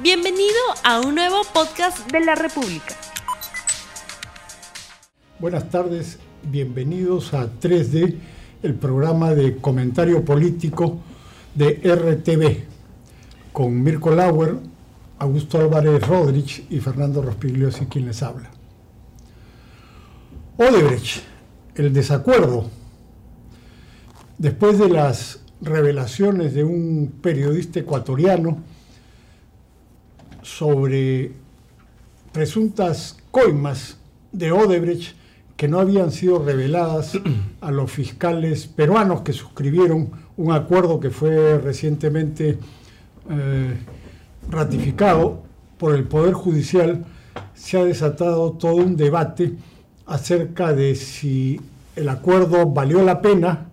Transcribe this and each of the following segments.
Bienvenido a un nuevo podcast de la República. Buenas tardes, bienvenidos a 3D, el programa de comentario político de RTV, con Mirko Lauer, Augusto Álvarez Rodríguez y Fernando Rospigliosi quien les habla. Odebrecht, el desacuerdo. Después de las revelaciones de un periodista ecuatoriano sobre presuntas coimas de Odebrecht que no habían sido reveladas a los fiscales peruanos que suscribieron un acuerdo que fue recientemente eh, ratificado por el Poder Judicial, se ha desatado todo un debate acerca de si el acuerdo valió la pena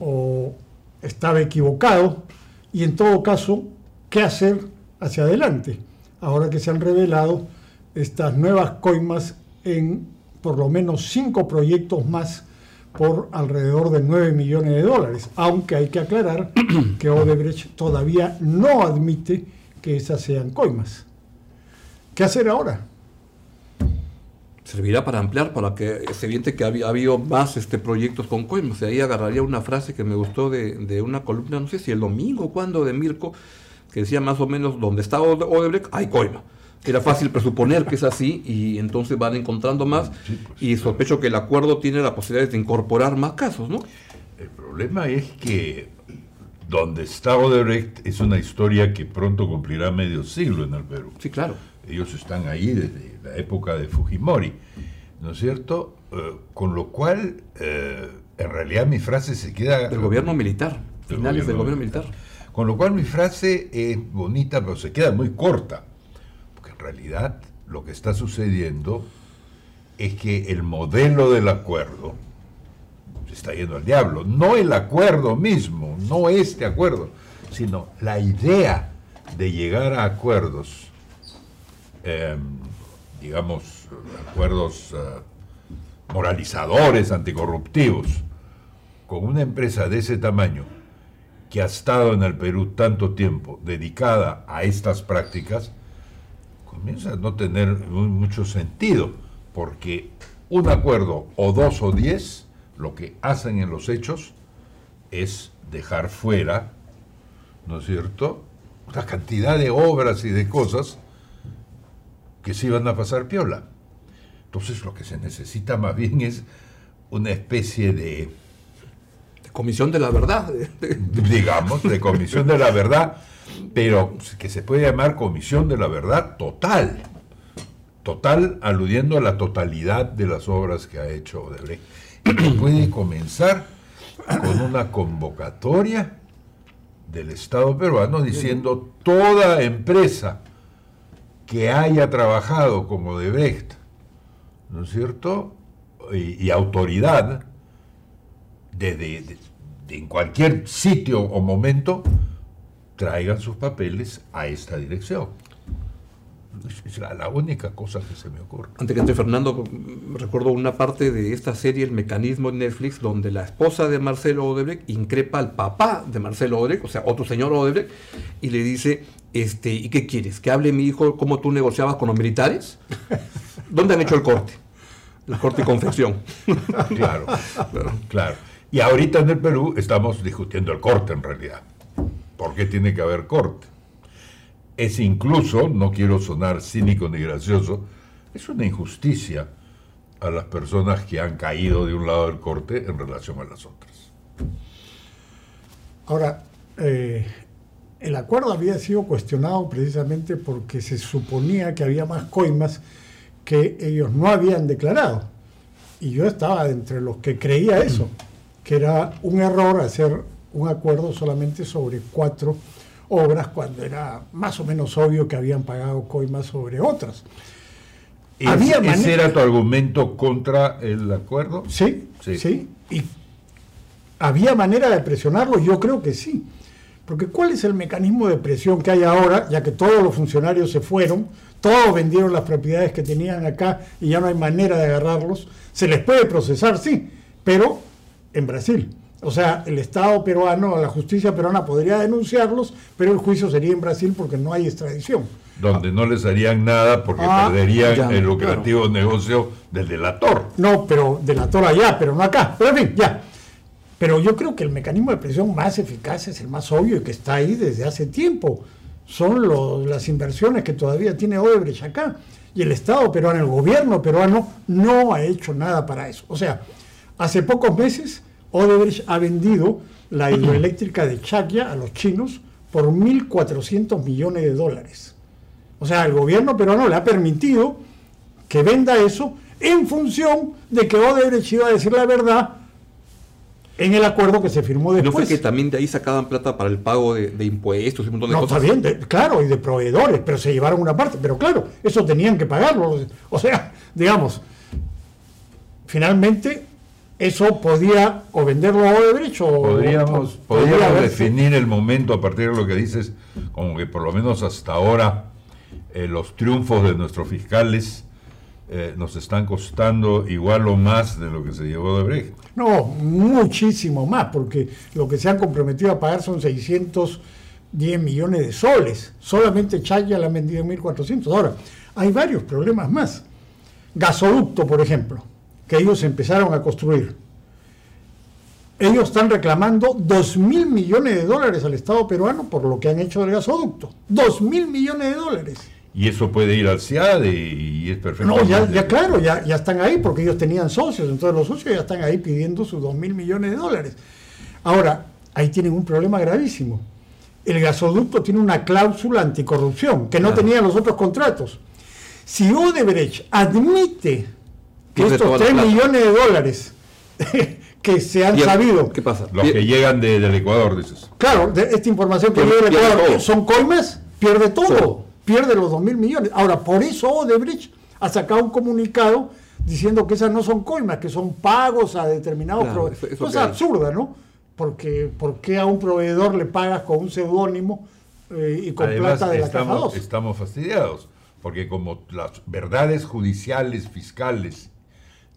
o estaba equivocado y en todo caso, qué hacer hacia adelante, ahora que se han revelado estas nuevas coimas en por lo menos cinco proyectos más por alrededor de 9 millones de dólares, aunque hay que aclarar que Odebrecht todavía no admite que esas sean coimas. ¿Qué hacer ahora? servirá para ampliar, para que es evidente que ha, habido más este, proyectos con coimas. ahí agarraría una frase que me gustó de, una columna, no sé si el domingo o cuando, de Mirko, que decía más o menos, donde está Odebrecht, hay coima. Era fácil presuponer que es así y entonces van encontrando más pues. y sospecho que el acuerdo tiene la posibilidad de incorporar más casos, ¿no? El problema es que donde está Odebrecht es una historia que pronto cumplirá medio siglo en el Perú. Sí, claro. Ellos están ahí desde la época de Fujimori, ¿no es cierto? Eh, con lo cual, eh, en realidad mi frase se queda... Del gobierno militar, finales del gobierno militar. Con lo cual mi frase es bonita, pero se queda muy corta en realidad lo que está sucediendo es que el modelo del acuerdo se está yendo al diablo. No el acuerdo mismo, no este acuerdo, sino la idea de llegar a acuerdos, em, digamos, acuerdos eh, moralizadores, anticorruptivos, con una empresa de ese tamaño que ha estado en el Perú tanto tiempo dedicada a estas prácticas, comienza a no tener mucho sentido, porque un acuerdo o dos o diez, lo que hacen en los hechos es dejar fuera, ¿no es cierto?, la cantidad de obras y de cosas que se iban a pasar piola. Entonces lo que se necesita más bien es una especie de... comisión de la verdad. digamos, de comisión de la verdad pero que se puede llamar comisión de la verdad total. Total aludiendo a la totalidad de las obras que ha hecho Odebrecht. Y puede comenzar con una convocatoria del Estado peruano diciendo toda empresa que haya trabajado como Odebrecht, ¿no es cierto? Y, autoridad de, en cualquier sitio o momento traigan sus papeles a esta dirección. Es la, única cosa que se me ocurre. Antes que entre Fernando, recuerdo una parte de esta serie, El Mecanismo en Netflix, donde la esposa de Marcelo Odebrecht increpa al papá de Marcelo Odebrecht, o sea, otro señor Odebrecht, y le dice, este, ¿y qué quieres? ¿Que hable mi hijo cómo tú negociabas con los militares? ¿Dónde han hecho el corte? El corte y confección. claro, claro. Y ahorita en el Perú estamos discutiendo el corte en realidad. ¿Por qué tiene que haber corte? Es incluso, no quiero sonar cínico ni gracioso, es una injusticia a las personas que han caído de un lado del corte en relación a las otras. Ahora, eh, el acuerdo había sido cuestionado precisamente porque se suponía que había más coimas que ellos no habían declarado. Y yo estaba entre los que creía eso, que era un error hacer un acuerdo solamente sobre cuatro obras cuando era más o menos obvio que habían pagado coimas sobre otras. ¿Ese, era tu argumento contra el acuerdo? Sí, sí, Y había manera de presionarlo, yo creo que sí. Porque ¿cuál es el mecanismo de presión que hay ahora, ya que todos los funcionarios se fueron, todos vendieron las propiedades que tenían acá y ya no hay manera de agarrarlos? Se les puede procesar, sí, pero en Brasil. O sea, el Estado peruano, la justicia peruana podría denunciarlos, pero el juicio sería en Brasil porque no hay extradición. Donde no les harían nada porque Ah, perderían ya, el lucrativo negocio del delator. No, pero delator allá, pero no acá. Pero en fin, ya. Pero yo creo que el mecanismo de presión más eficaz es el más obvio y que está ahí desde hace tiempo. Son los- las inversiones que todavía tiene Odebrecht acá. Y el Estado peruano, el gobierno peruano, no ha hecho nada para eso. O sea, hace pocos meses Odebrecht ha vendido la hidroeléctrica de Chacya a los chinos por 1.400 millones de dólares. O sea, el gobierno peruano le ha permitido que venda eso en función de que Odebrecht iba a decir la verdad en el acuerdo que se firmó ¿No después. fue que también de ahí sacaban plata para el pago de, de impuestos y un montón de No, cosas? está bien, de- claro, y de proveedores, pero se llevaron una parte. Pero claro, eso tenían que pagarlo. O sea, digamos, finalmente eso podía o venderlo a Odebrecht o... Podríamos, o- podríamos definir el momento a partir de lo que dices, como que por lo menos hasta ahora eh, los triunfos de nuestros fiscales eh, nos están costando igual o más de lo que se llevó de Brecht. No, muchísimo más, porque lo que se han comprometido a pagar son 610 millones de soles. Solamente Chaya la han vendido en 1.400. Ahora, hay varios problemas más. Gasoducto, por ejemplo, que ellos empezaron a construir. Ellos están reclamando 2 mil millones de dólares al Estado peruano por lo que han hecho del gasoducto. 2 mil millones de dólares. Y eso puede ir al CIADE y, y es perfecto. No, ya, ya claro, ya, ya están ahí porque ellos tenían socios, entonces los socios ya están ahí pidiendo sus 2 mil millones de dólares. Ahora, ahí tienen un problema gravísimo. El gasoducto tiene una cláusula anticorrupción que no Claro. tenían los otros contratos. Si Odebrecht admite estos toda la 3 plata. millones de dólares que se han ¿Y el- sabido, ¿Qué pasa? Los que llegan de- del Ecuador, dices. Claro, de esta información que llega del Ecuador, todo. son coimas, pierde todo, pierde los 2 mil millones. Ahora, por eso Odebrecht ha sacado un comunicado diciendo que esas no son coimas, que son pagos a determinados Claro, proveedores. Cosa absurda, ¿no? Porque ¿por qué a un proveedor le pagas con un seudónimo eh, y con Además, plata de la caja estamos, 2? estamos fastidiados, porque como las verdades judiciales, fiscales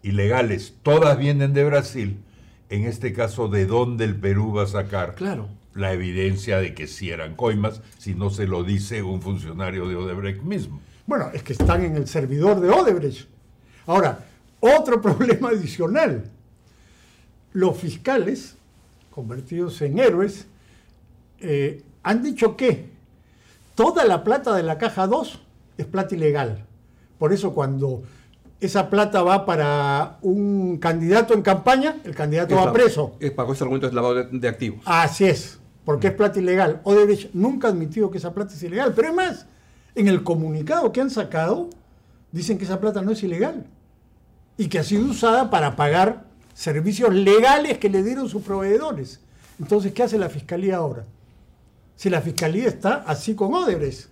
y legales, todas vienen de Brasil, en este caso, ¿de dónde el Perú va a sacar Claro. la evidencia de que sí eran coimas si no se lo dice un funcionario de Odebrecht mismo? Bueno, es que están en el servidor de Odebrecht. Ahora, otro problema adicional. Los fiscales, convertidos en héroes, eh, han dicho que toda la plata de la caja 2 es plata ilegal. Por eso cuando esa plata va para un candidato en campaña, el candidato va preso. Es bajo ese argumento es lavado de, de activos. Así es, porque es plata ilegal. Odebrecht nunca ha admitido que esa plata es ilegal, pero es más, en el comunicado que han sacado, dicen que esa plata no es ilegal y que ha sido usada para pagar servicios legales que le dieron sus proveedores. Entonces, ¿qué hace la fiscalía ahora? Si la fiscalía está así con Odebrecht.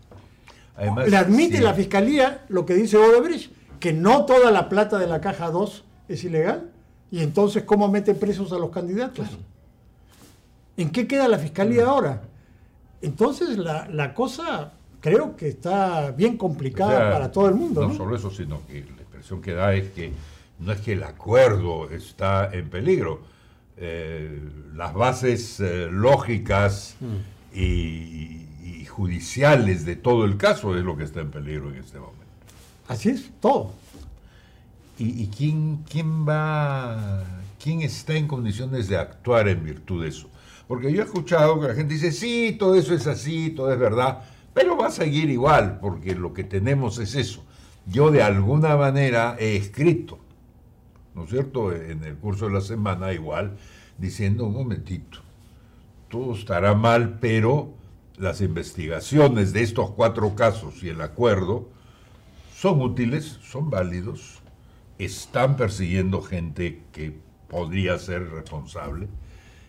Además, Le admite sí, la fiscalía lo que dice Odebrecht, que no toda la plata de la caja 2 es ilegal. Y entonces, ¿cómo mete presos a los candidatos? ¿En qué queda la fiscalía ahora? Entonces, la, la cosa creo que está bien o complicada sea, para todo el mundo. No ¿no? solo eso, sino que la impresión que da es que no es que el acuerdo está en peligro. Eh, las bases eh, lógicas Mm. y, y judiciales de todo el caso es lo que está en peligro en este momento. Así es, todo. ¿Y, quién, quién va, quién está en condiciones de actuar en virtud de eso? Porque yo he escuchado que la gente dice, sí, todo eso es así, todo es verdad, pero va a seguir igual, porque lo que tenemos es eso. Yo de alguna manera he escrito, ¿no es cierto?, en el curso de la semana igual, diciendo, un momentito, todo estará mal, pero las investigaciones de estos cuatro casos y el acuerdo son útiles, son válidos, están persiguiendo gente que podría ser responsable,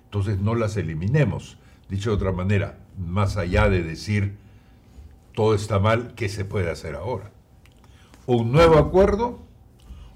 entonces no las eliminemos. Dicho de otra manera, más allá de decir todo está mal, ¿qué se puede hacer ahora? ¿Un nuevo acuerdo?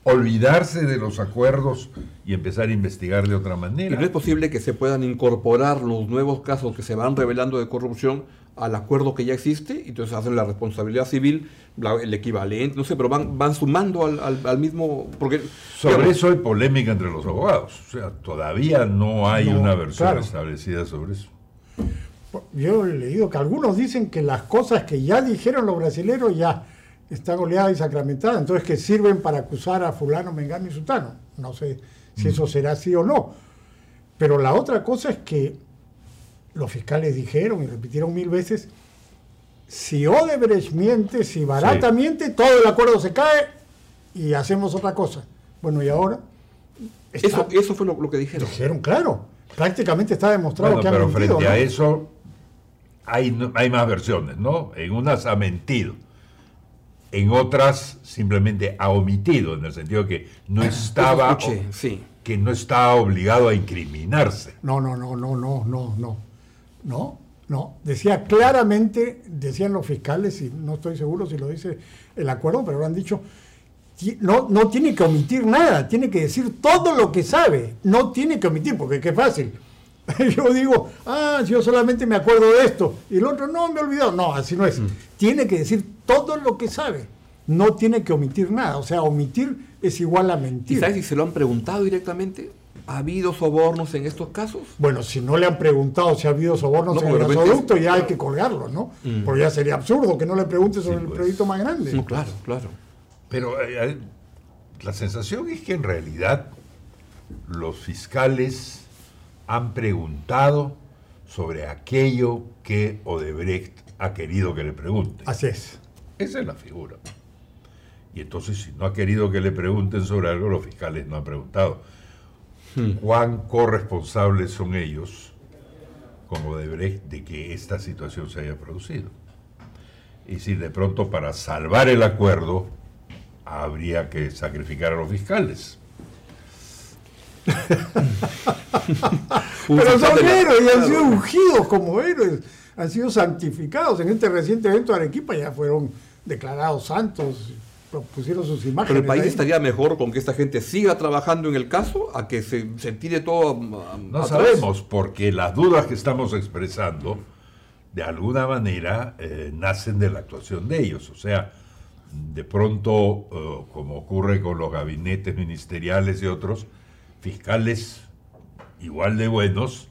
¿Olvidarse de los acuerdos y empezar a investigar de otra Y manera? no es posible que se puedan incorporar los nuevos casos que se van revelando de corrupción al acuerdo que ya existe, y entonces hacen la responsabilidad civil, la- el equivalente, no sé, pero van, van sumando al, al- al mismo... Porque, Sobre digamos, eso hay polémica entre los abogados. O sea, todavía no hay No, una versión claro. establecida sobre eso. Yo he leído que algunos dicen que las cosas que ya dijeron los brasileños ya están oleadas y sacramentadas, entonces que sirven para acusar a fulano, mengano y sutano. No sé si eso será así o no. Pero la otra cosa es que los fiscales dijeron y repitieron mil veces, si Odebrecht miente, si Barata Sí. miente, todo el acuerdo se cae y hacemos otra cosa. Bueno, y ahora... eso, está- eso fue lo, lo que dijeron. dijeron, claro, prácticamente está demostrado Bueno, que han pero mentido. frente a eso hay, hay más versiones, ¿no? En unas ha mentido. En otras simplemente ha omitido, en el sentido que no estaba, escuché, sí. que no está obligado a incriminarse. No, no, no, no, no, no, no. No, no. Decía claramente, decían los fiscales, y no estoy seguro si lo dice el acuerdo, pero lo han dicho, no, no tiene que omitir nada, tiene que decir todo lo que sabe. No tiene que omitir, porque qué fácil. Yo digo, ah, yo solamente me acuerdo de esto. Y el otro, no, me he olvidado. No, así no es. Tiene que decir todo lo que sabe. No tiene que omitir nada. O sea, omitir es igual a ¿Y mentir. sabes si se lo han preguntado directamente? ¿Ha habido sobornos en estos casos? Bueno, si no le han preguntado si ha habido sobornos No, en el gasoducto, ya hay que colgarlo, ¿no? Porque ya sería absurdo que no le pregunte sobre Sí, el pues. proyecto más grande. No, claro, claro. Pero eh, eh, la sensación es que en realidad los fiscales han preguntado sobre aquello que Odebrecht ha querido que le pregunten. Así es. Esa es la figura. Y entonces, si no ha querido que le pregunten sobre algo, los fiscales no han preguntado. ¿Cuán corresponsables son ellos, como Odebrecht, de que esta situación se haya producido? Y si de pronto para salvar el acuerdo habría que sacrificar a los fiscales. Pero son héroes y han sido ungidos como héroes, han sido santificados. En este reciente evento de Arequipa ya fueron declarados santos, pusieron sus imágenes. Pero el país ahí. estaría mejor con que esta gente siga trabajando en el caso a que se, se tire todo a- a- No atrás. sabemos, porque las dudas que estamos expresando, de alguna manera, eh, nacen de la actuación de ellos. O sea, de pronto, eh, como ocurre con los gabinetes ministeriales y otros, fiscales igual de buenos,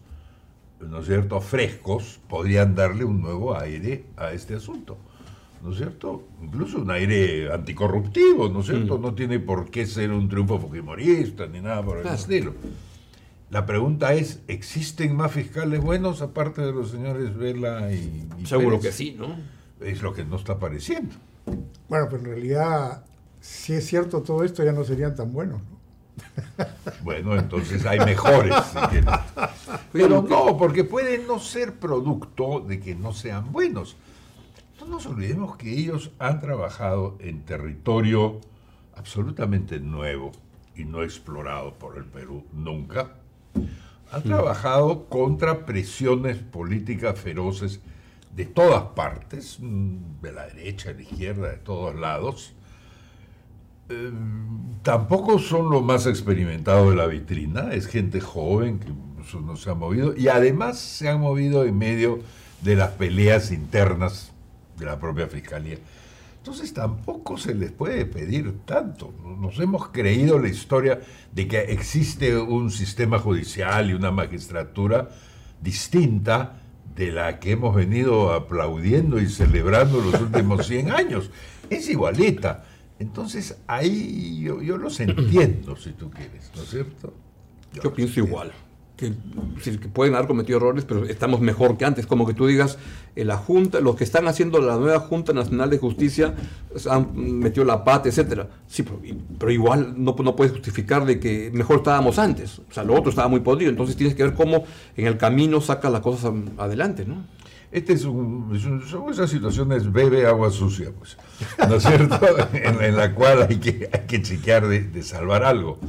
¿no es cierto?, frescos, podrían darle un nuevo aire a este asunto. ¿No es cierto? Incluso un aire anticorruptivo, ¿no es cierto? No tiene por qué ser un triunfo fujimorista ni nada por el Claro. estilo. La pregunta es, ¿existen más fiscales buenos aparte de los señores Vela y, y Seguro Pérez? que sí, ¿no? Es lo que no está apareciendo. Bueno, pero en realidad, si es cierto todo esto, ya no serían tan buenos. ¿no? Bueno, entonces hay mejores. si. Pero no, porque pueden no ser producto de que no sean buenos. No nos olvidemos que ellos han trabajado en territorio absolutamente nuevo y no explorado por el Perú nunca. Han trabajado contra presiones políticas feroces de todas partes, mm, de la derecha, de la izquierda, de todos lados. Tampoco son los más experimentados de la vitrina, es gente joven que no se ha movido y además se han movido en medio de las peleas internas de la propia fiscalía. Entonces tampoco se les puede pedir tanto. Nos hemos creído la historia de que existe un sistema judicial y una magistratura distinta de la que hemos venido aplaudiendo y celebrando los últimos 100 años. Es igualita. Entonces ahí yo, yo los entiendo, si tú quieres, ¿no es cierto? Yo, pienso entiendo. igual. Que, que pueden haber cometido errores, pero estamos mejor que antes. Como que tú digas, eh, la Junta, los que están haciendo la nueva Junta Nacional de Justicia pues, han metido la pata, etcétera. Sí, pero, pero igual no, no puedes justificar de que mejor estábamos antes. O sea, lo otro estaba muy podrido. Entonces tienes que ver cómo en el camino saca las cosas adelante, ¿no? Este es un, es un- son esas situaciones bebe agua sucia, pues, ¿no es cierto? en, en la cual hay que, hay que chequear de, de salvar algo.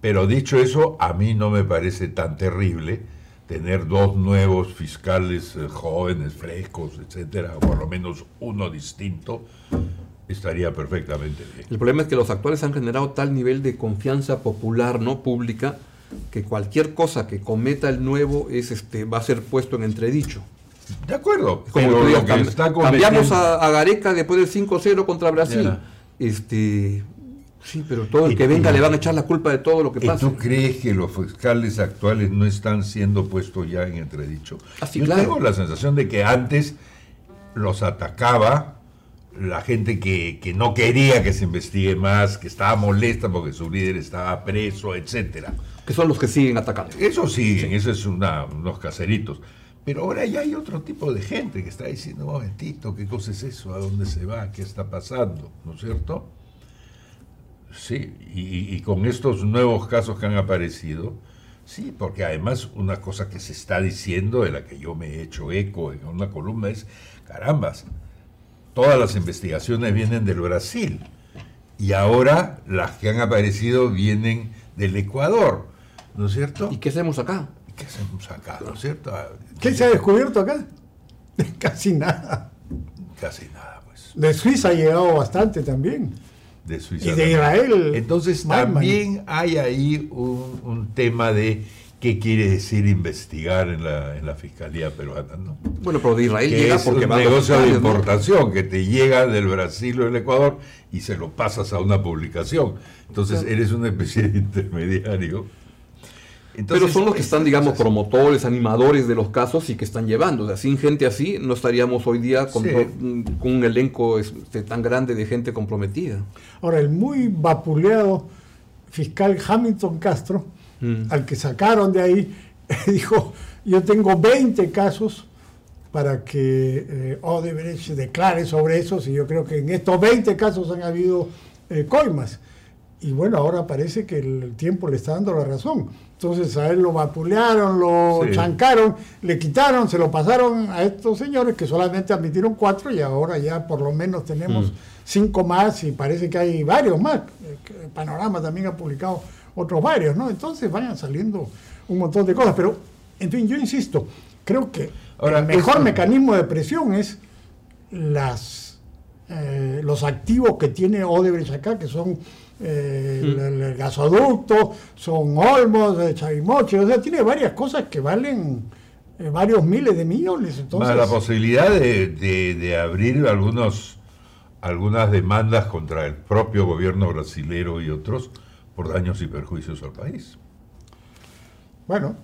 Pero dicho eso, a mí no me parece tan terrible tener dos nuevos fiscales eh, jóvenes, frescos, etcétera, o por lo menos uno distinto, estaría perfectamente bien. El problema es que los actuales han generado tal nivel de confianza popular, no pública, que cualquier cosa que cometa el nuevo es este va a ser puesto en entredicho. De acuerdo, Como pero lo que está cambiamos a, a Gareca después del 5-0 contra Brasil. Este, sí, pero todo el que venga le van a echar la culpa de todo lo que ¿Y pasa. tú crees que los fiscales actuales no están siendo puestos ya en entredicho? Ah, sí, Yo claro. tengo la sensación de que antes los atacaba la gente que, que no quería que se investigue más, que estaba molesta porque su líder estaba preso, etcétera. Que son los que siguen atacando. Eso siguen, eso es una- unos caseritos. Pero ahora ya hay otro tipo de gente que está diciendo, momentito, ¿qué cosa es eso? ¿A dónde se va? ¿Qué está pasando? ¿No es cierto? Sí, y, y con estos nuevos casos que han aparecido, sí, porque además una cosa que se está diciendo, de la que yo me he hecho eco en una columna, es, carambas, todas las investigaciones vienen del Brasil y ahora las que han aparecido vienen del Ecuador, ¿no es cierto? ¿Y qué hacemos acá? ¿Y qué acá, no es cierto? Ah, ¿Qué se ha descubierto acá? Casi nada. Casi nada, pues. De Suiza ha llegado bastante también. De Suiza. Y de también. Israel. Entonces también hay ahí un, un tema de qué quiere decir investigar en la, en la Fiscalía peruana, ¿no? Bueno, pero de Israel Que llega es porque un negocio de importación que te llega del Brasil o del Ecuador y se lo pasas a una publicación. Entonces Claro. eres una especie de intermediario. Pero son los que están, digamos, promotores, animadores de los casos y que están llevando. O sea, sin gente así, no estaríamos hoy día con, Sí. con un elenco este, tan grande de gente comprometida. Ahora, el muy vapuleado fiscal Hamilton Castro, Mm. al que sacaron de ahí, dijo, yo tengo 20 casos para que eh, Odebrecht declare sobre esos y yo creo que en estos 20 casos han habido eh, coimas. Y bueno, ahora parece que el tiempo le está dando la razón. Entonces a él lo vapulearon, lo Sí. chancaron, le quitaron, se lo pasaron a estos señores que solamente admitieron cuatro y ahora ya por lo menos tenemos cinco más y parece que hay varios más. Que Panorama también ha publicado otros varios, ¿no? Entonces vayan saliendo un montón de cosas. Pero, en fin, yo insisto, creo que Ahora, el mejor esto- mecanismo de presión es las eh, los activos que tiene Odebrecht acá, que son eh, el, el- el gasoducto, son Olmos, eh, Chavimoche, o sea, tiene varias cosas que valen eh, varios miles de millones. Entonces, la posibilidad de, de- de abrir algunos, algunas demandas contra el propio gobierno brasilero y otros por daños y perjuicios al país. bueno,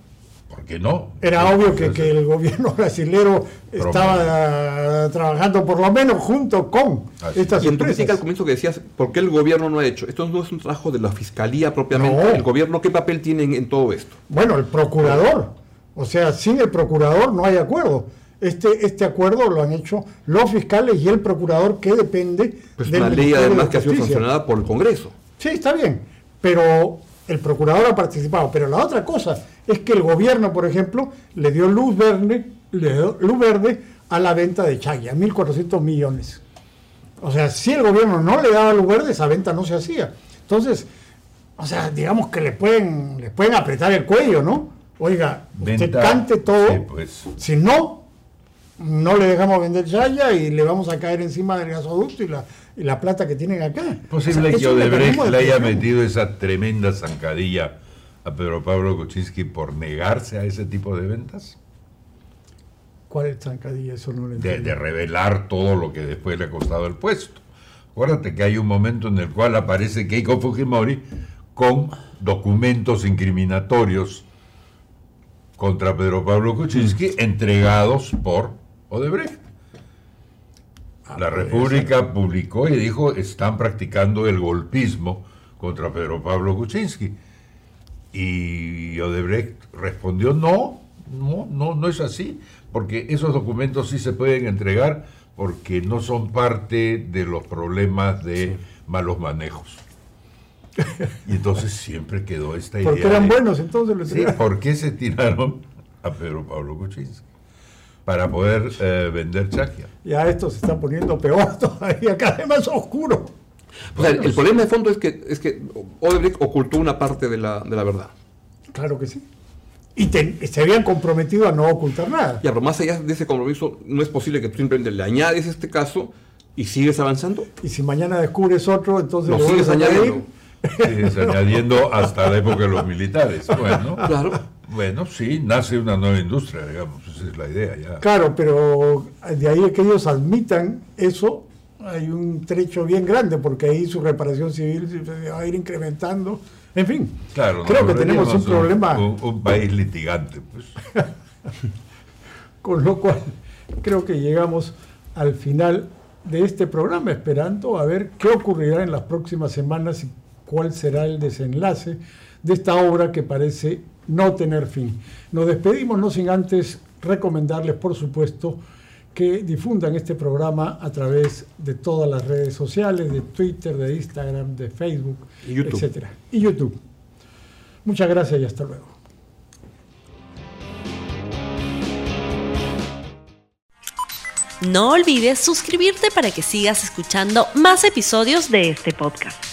¿Por qué no? era obvio que, que el gobierno brasilero estaba eh, trabajando por lo menos junto con Así estas Y tu crítica al empresas. comienzo que decías, ¿por qué el gobierno no ha hecho? Esto no es un trabajo de la fiscalía propiamente. No. ¿El gobierno qué papel tiene en, en todo esto? Bueno, el procurador. O sea, sin el procurador no hay acuerdo. Este, este acuerdo lo han hecho los fiscales y el procurador que depende Pues del una ley de además que ha sido sancionada por el Congreso. Sí, está bien, pero el procurador ha participado. Pero la otra cosa es que el gobierno, por ejemplo, le dio luz verde, le dio luz verde a la venta de Chaya, 1.400 millones. O sea, si el gobierno no le daba luz verde, esa venta no se hacía. Entonces, o sea, digamos que le pueden, le pueden apretar el cuello, ¿no? Oiga, usted Venta- cante todo. Sí, pues. Si no, no le dejamos vender Chaya y le vamos a caer encima del gasoducto y la, la plata que tienen acá. Posible O sea, es que Odebrecht le haya metido esa tremenda zancadilla a Pedro Pablo Kuczynski por negarse a ese tipo de ventas, ¿Cuál es zancadilla? Eso no lo de, de revelar todo lo que después le ha costado el puesto. Acuérdate que hay un momento en el cual aparece Keiko Fujimori con documentos incriminatorios contra Pedro Pablo Kuczynski entregados por Odebrecht. La República publicó y dijo están practicando el golpismo contra Pedro Pablo Kuczynski. Y Odebrecht respondió no, no, no, no es así, porque esos documentos sí se pueden entregar porque no son parte de los problemas de malos manejos. Y entonces siempre quedó esta idea. Porque eran de- buenos, entonces lo Sí. ¿por qué se tiraron a Pedro Pablo Kuczynski? Para poder eh, vender Chaquia. Ya esto se está poniendo peor todavía, cada vez más oscuro. O sea, el, el problema de fondo es que, es que Odebrecht ocultó una parte de la, de la verdad. Claro que sí. Y te- se habían comprometido a no ocultar nada. Ya, pero más allá de ese compromiso, no es posible que tú simplemente le añades este caso y sigues avanzando. Y si mañana descubres otro, entonces Lo sigues añadiendo. Sí, añadiendo hasta la época de los militares. Bueno, Claro. bueno, sí, nace una nueva industria, digamos, esa es la idea ya. Claro, pero de ahí a que ellos admitan eso, hay un trecho bien grande, porque ahí su reparación civil se va a ir incrementando. En fin, Claro, creo que tenemos un problema, Un, un país litigante, pues. con lo cual creo que llegamos al final de este programa, esperando a ver qué ocurrirá en las próximas semanas y cuál será el desenlace de esta obra que parece no tener fin. Nos despedimos, no sin antes recomendarles, por supuesto, que difundan este programa a través de todas las redes sociales, de Twitter, de Instagram, de Facebook, Y YouTube. etcétera. Y YouTube. Muchas gracias y hasta luego. No olvides suscribirte para que sigas escuchando más episodios de este podcast.